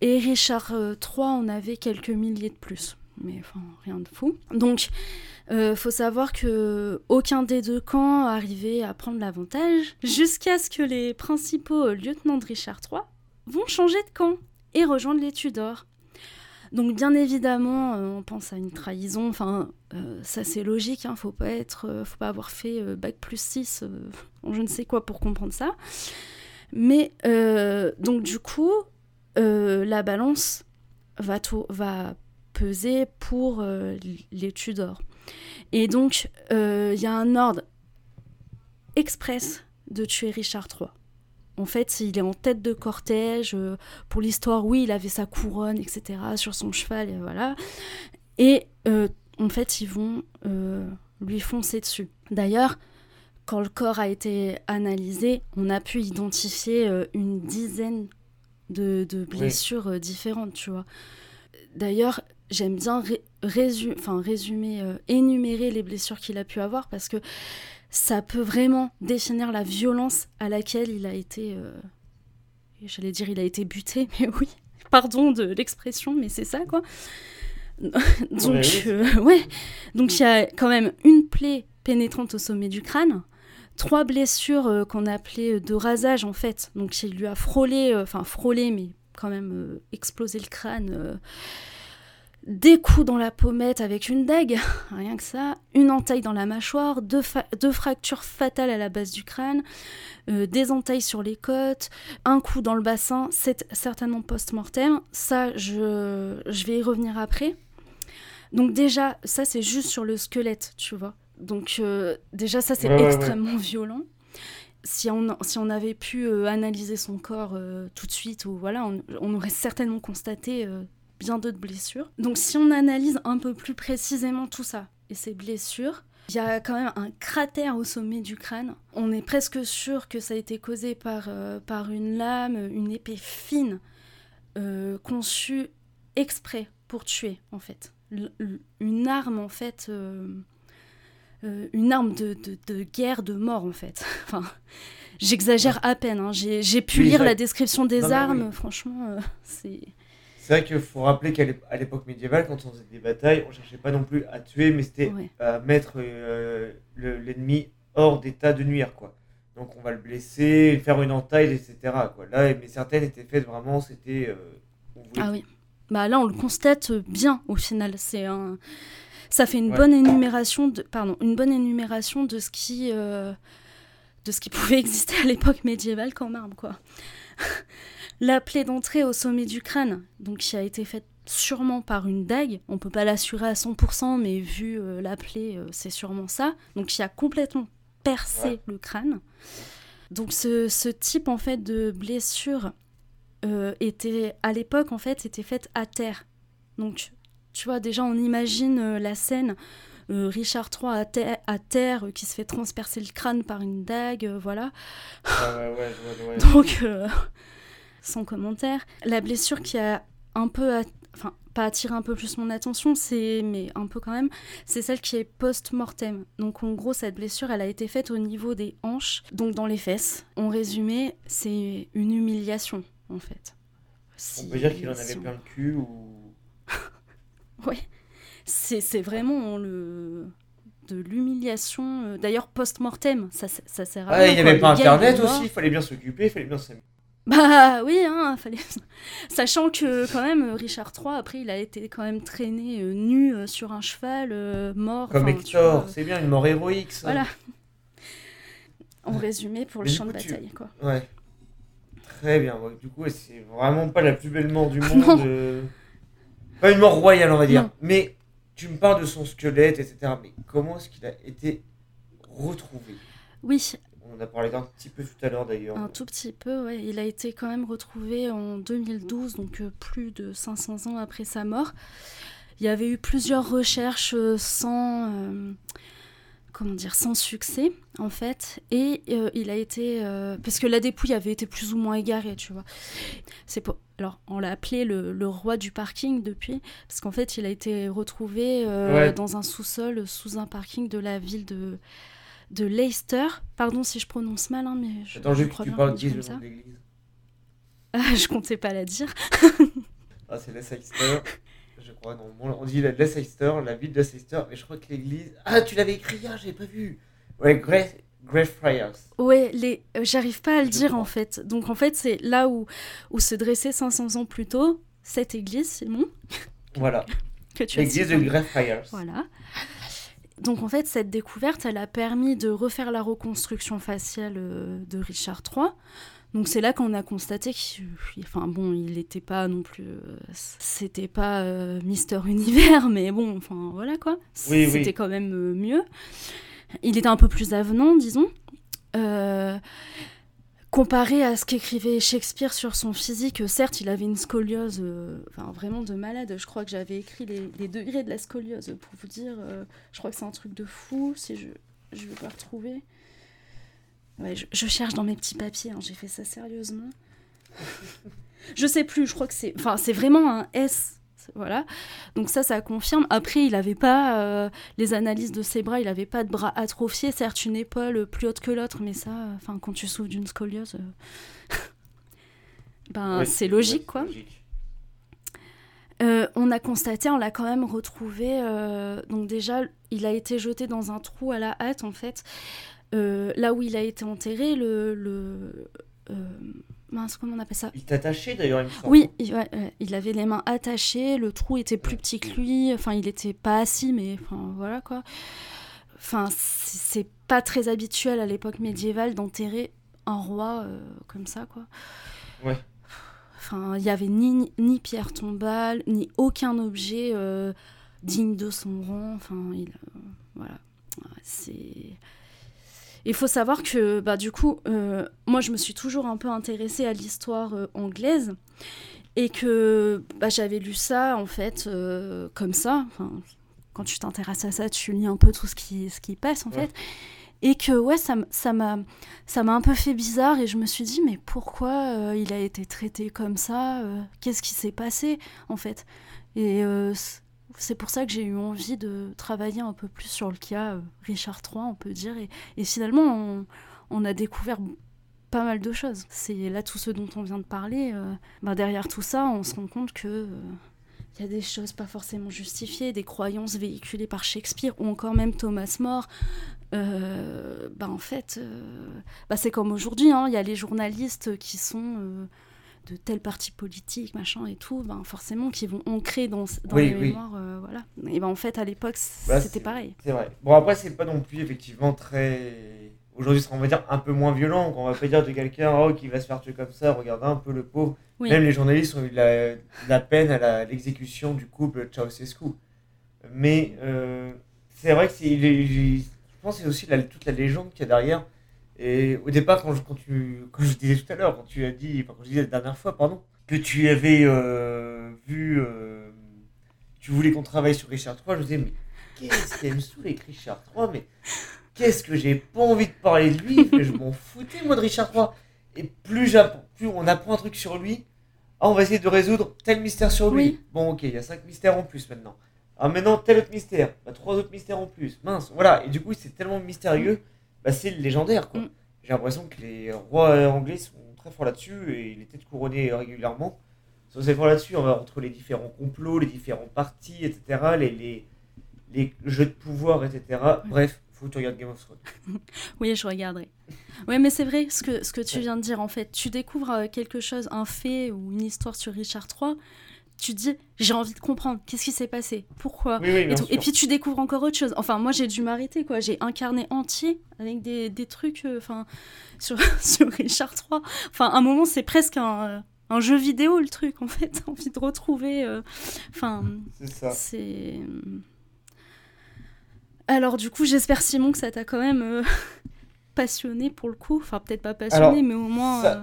et Richard III en avait quelques milliers de plus. Mais enfin, rien de fou. Donc, euh, faut savoir que aucun des deux camps arrivait à prendre l'avantage jusqu'à ce que les principaux lieutenants de Richard III vont changer de camp et rejoindre les Tudors. Donc bien évidemment, euh, on pense à une trahison. Enfin, euh, ça c'est logique. Hein, faut pas être, faut pas avoir fait bac plus 6 euh, en je ne sais quoi pour comprendre ça. Mais donc du coup, la balance va, va peser pour euh, les Tudors. Et donc, euh, il y a un ordre express de tuer Richard III. En fait, il est en tête de cortège. euh, pour l'histoire, oui, il avait sa couronne, etc., sur son cheval, et voilà. Et euh, en fait, ils vont euh, lui foncer dessus. D'ailleurs, quand le corps a été analysé, on a pu identifier euh, une dizaine de, de blessures euh, différentes, tu vois. D'ailleurs, j'aime bien ré- résu- enfin, résumer, euh, énumérer les blessures qu'il a pu avoir parce que ça peut vraiment définir la violence à laquelle il a été. euh, J'allais dire, il a été buté, <laughs> mais oui, pardon de l'expression, mais c'est ça quoi. <laughs> Donc, euh, ouais. Donc il y a quand même une plaie pénétrante au sommet du crâne, trois blessures qu'on appelait de rasage en fait. Donc il lui a frôlé, enfin frôlé, mais quand même explosé le crâne. Des coups dans la pommette avec une dague, <laughs> rien que ça, une entaille dans la mâchoire, deux, fa- deux fractures fatales à la base du crâne, euh, des entailles sur les côtes, un coup dans le bassin, c'est certainement post-mortem. Ça, je, je vais y revenir après. Donc déjà, ça c'est juste sur le squelette, tu vois. Donc euh, déjà, ça c'est Ouais, ouais, ouais. extrêmement violent. Si on, si on avait pu euh, analyser son corps euh, tout de suite, ou voilà, on, on aurait certainement constaté bien d'autres blessures. Donc si on analyse un peu plus précisément tout ça et ces blessures, il y a quand même un cratère au sommet du crâne. On est presque sûr que ça a été causé par, euh, par une lame, une épée fine, euh, conçue exprès pour tuer, en fait. L- une arme, en fait, euh, une arme de, de- de guerre, de mort, en fait. <laughs> enfin, j'exagère à peine. hein. J'ai pu Oui, lire la description des Non, armes, oui. franchement, <laughs> c'est... C'est vrai qu'il faut rappeler qu'à l'époque médiévale, quand on faisait des batailles, on cherchait pas non plus à tuer, mais c'était Ouais. à mettre euh, le- l'ennemi hors d'état de nuire, quoi. Donc on va le blesser, faire une entaille, etc. Quoi. Là, mais certaines étaient faites vraiment, c'était. euh, voulait- Ah oui. Bah là, on le constate bien au final. C'est un, ça fait une Ouais. bonne énumération de, pardon, une bonne énumération de ce qui, euh, de ce qui <laughs> pouvait exister à l'époque médiévale comme arme, quoi. La plaie d'entrée au sommet du crâne, donc qui a été faite sûrement par une dague. On peut pas l'assurer à 100%, mais vu euh, la plaie, euh, c'est sûrement ça. Donc qui a complètement percé Ouais. le crâne. Donc ce, ce type en fait de blessure euh, était à l'époque en fait était faite à terre. Donc tu vois déjà on imagine la scène euh, Richard III à, ter- à terre euh, qui se fait transpercer le crâne par une dague, euh, voilà. Ah ouais, ouais, ouais. <laughs> Donc sans commentaire. La blessure qui a un peu enfin pas attirer un peu plus mon attention, c'est mais un peu quand même, c'est celle qui est post-mortem. Donc en gros cette blessure, elle a été faite au niveau des hanches, donc dans les fesses. En résumé, c'est une humiliation en fait. On peut dire qu'il en avait plein le cul ou <laughs> Ouais. C'est vraiment le de l'humiliation. euh, D'ailleurs, post-mortem, ça, ça sert à Ouais, il n'y avait pas internet aussi, il fallait bien s'occuper, il fallait bien s'amuser. Bah oui, hein, fallait. <laughs> Sachant que quand même Richard III, après, il a été quand même traîné euh, nu euh, sur un cheval, euh, mort. Comme Hector, vois, c'est bien, une mort héroïque ça. Voilà. En résumé, pour le Mais champ de coup, tu- bataille, quoi. Ouais. Très bien, ouais, du coup, c'est vraiment pas la plus belle mort du <laughs> monde. euh, Pas une mort royale, on va dire. Non. Mais tu me parles de son squelette, etc. Mais comment est-ce qu'il a été retrouvé? Oui, On a parlé d'un petit peu tout à l'heure d'ailleurs. un tout petit peu, ouais. Il a été quand même retrouvé en 2012, donc euh, plus de 500 ans après sa mort. Il y avait eu plusieurs recherches euh, sans, euh, comment dire, sans succès, en fait. Et euh, il a été... euh, parce que la dépouille avait été plus ou moins égarée, tu vois. C'est pour... Alors, on l'a appelé le, le roi du parking depuis, parce qu'en fait, il a été retrouvé euh, Ouais. dans un sous-sol, sous un parking de la ville de, de Leicester. Pardon si je prononce mal, hein, mais je, Attends, je juste que crois tu parles comme ça. nom de l'église. <laughs> Ah, je comptais pas la dire. <laughs> Ah, c'est Leicester. Je crois, non. Bon, on dit Leicester, la ville de Leicester, mais je crois que l'église. Ah, tu l'avais écrit hier, j'avais pas vu. Ouais, Grey, Greyfriars. Ouais, les... euh, j'arrive pas à le Je dire crois. en fait. Donc en fait, c'est là où, où se dressait 500 ans plus tôt cette église, Simon, Voilà, <laughs> que tu l'église de. Greyfriars. Voilà. Donc en fait, cette découverte, elle a permis de refaire la reconstruction faciale euh, de Richard III. Donc c'est là qu'on a constaté qu'il, enfin bon, il n'était pas non plus, euh, c'était pas euh, Mister Univers, mais bon, enfin voilà quoi. Oui, oui. c'était quand même mieux. Il était un peu plus avenant, disons. Euh, comparé à ce qu'écrivait Shakespeare sur son physique, certes, il avait une scoliose, euh, vraiment de malade. Je crois que j'avais écrit les, degrés de la scoliose pour vous dire. euh, je crois que c'est un truc de fou. Si je je vais pas retrouver. Je, cherche dans mes petits papiers. hein, J'ai fait ça sérieusement. je sais plus. Je crois que c'est, c'est vraiment un S. Voilà. Donc ça, ça confirme. Après, il n'avait pas euh, les analyses de ses bras. Il n'avait pas de bras atrophiés. Certes, une épaule plus haute que l'autre, mais ça, enfin, quand tu souffres d'une scoliose, euh, <laughs> ben Ouais, c'est logique, quoi. logique. Euh, on a constaté, on l'a quand même retrouvé. euh, donc déjà, il a été jeté dans un trou à la hâte, en fait. Euh, là où il a été enterré, le... le mince, comment on appelle ça? Il t'attachait d'ailleurs, il me semble. Oui, il, ouais, ouais, il avait les mains attachées, le trou était plus petit que lui, enfin il était pas assis, mais enfin voilà quoi. Enfin, c'est pas très habituel à l'époque médiévale d'enterrer un roi euh, comme ça quoi. Ouais. Enfin, il y avait ni, ni pierre tombale, ni aucun objet euh, digne de son rang. Enfin, il, euh, voilà. C'est. Il faut savoir que, bah, du coup, euh, moi, je me suis toujours un peu intéressée à l'histoire euh, anglaise et que bah, j'avais lu ça, en fait, euh, comme ça. Enfin, quand tu t'intéresses à ça, tu lis un peu tout ce qui, ce qui passe, en Ouais. fait. Et que, ouais, ça m'a ça m'a un peu fait bizarre et je me suis dit, mais pourquoi il a été traité comme ça Qu'est-ce qui s'est passé, en fait? Et euh, c'est pour ça que j'ai eu envie de travailler un peu plus sur le cas euh, Richard III, on peut dire. Et, finalement, on, a découvert pas mal de choses. C'est là tout ce dont on vient de parler. euh, ben, derrière tout ça, on se rend compte que euh, il y a des choses pas forcément justifiées, des croyances véhiculées par Shakespeare ou encore même Thomas More. Ben, en fait, bah, c'est comme aujourd'hui, hein, il y a les journalistes qui sont de tel parti politique, machin et tout, ben, forcément, qui vont ancrer dans, dans Oui, les oui. mémoires. euh, voilà. Et ben, en fait, à l'époque, Bah, c'était pareil. C'est vrai. Bon, après, c'est pas non plus effectivement très. Aujourd'hui, on va dire, un peu moins violent. On va pas dire de quelqu'un oh, qui va se faire tuer comme ça, regardez un peu le pauvre. Oui. Même les journalistes ont eu de la, de la peine à l'exécution du couple Ceausescu. Mais euh, c'est vrai que c'est. je pense que c'est aussi la- toute la légende qu'il y a derrière. Et au départ, quand je, quand tu, quand je disais tout à l'heure, quand tu as dit, enfin, quand je disais la dernière fois, pardon, que tu avais euh, vu. euh, tu voulais qu'on travaille sur Richard III, je me disais, mais qu'est-ce qu'elle me saoule avec Richard III Mais qu'est-ce que j'ai pas envie de parler de lui Je m'en foutais, moi, de Richard III. Et plus, j'apprends- plus on apprend un truc sur lui, Ah, on va essayer de résoudre tel mystère sur lui. Oui. Bon, ok, il y a 5 mystères en plus maintenant. Ah, maintenant, tel autre mystère. Bah, trois autres mystères en plus. Mince, voilà. Et du coup, c'est tellement mystérieux. Bah, c'est légendaire, quoi. Mm. J'ai l'impression que les rois anglais sont très forts là-dessus et il était couronné régulièrement. Ils sont assez forts là-dessus, hein, entre les différents complots, les différents partis, etc. Les, les, les jeux de pouvoir, etc. Bref, faut que tu regardes Game of Thrones. <laughs> Oui, je regarderai. Ouais, mais c'est vrai ce que, ce que tu viens de dire en fait. Tu découvres euh, quelque chose, un fait ou une histoire sur Richard III, tu te dis j'ai envie de comprendre qu'est-ce qui s'est passé, pourquoi? Oui, oui, Et, tout. puis tu découvres encore autre chose. Enfin, moi j'ai dû m'arrêter quoi. J'ai un carnet entier avec des, des trucs euh, enfin, <laughs> sur, sur Richard III. Enfin, à un moment c'est presque un, euh, un jeu vidéo le truc en fait. <laughs> Envie de retrouver. euh, Enfin, C'est ça. c'est. Alors, du coup, j'espère, Simon, que ça t'a quand même euh, <laughs> passionné pour le coup. Enfin, peut-être pas passionné, Alors, mais au moins. ça- euh,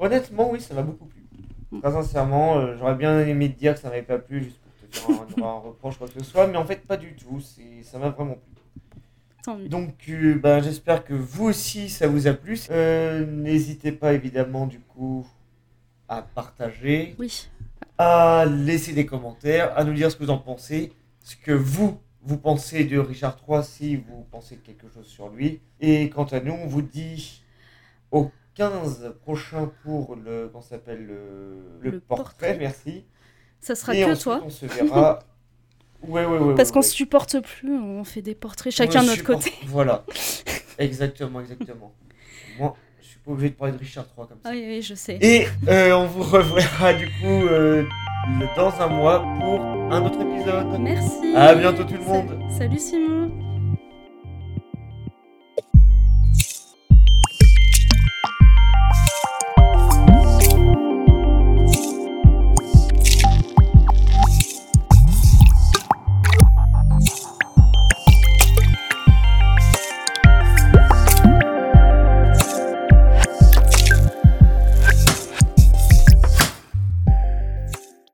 Honnêtement, oui, ça m'a beaucoup plu. Très sincèrement, euh, j'aurais bien aimé te dire que ça m'avait pas plu, juste pour te faire un, un reproche, quoi que ce soit, mais en fait, pas du tout. Ça m'a vraiment plu. Donc, euh, ben, j'espère que vous aussi, ça vous a plu. Euh, n'hésitez pas, évidemment, du coup, à partager, Oui, à laisser des commentaires, à nous dire ce que vous en pensez, ce que vous, vous pensez de Richard III, si vous pensez quelque chose sur lui. Et quant à nous, on vous dit au 15 prochain pour le, comment s'appelle, le, le Le portrait, portrait. merci. ça sera Et que ensuite, toi. on se verra. <laughs> Ouais, ouais, ouais. Parce qu'on se supporte plus, on fait des portraits chacun de notre supporte- côté. Voilà. Exactement, exactement. Moi, je suis pas obligé de parler de Richard III comme ça. Oui, oui, je sais. Et euh, on vous reverra du coup euh, dans un mois pour un autre épisode. Merci. À bientôt tout le monde. Salut Simon.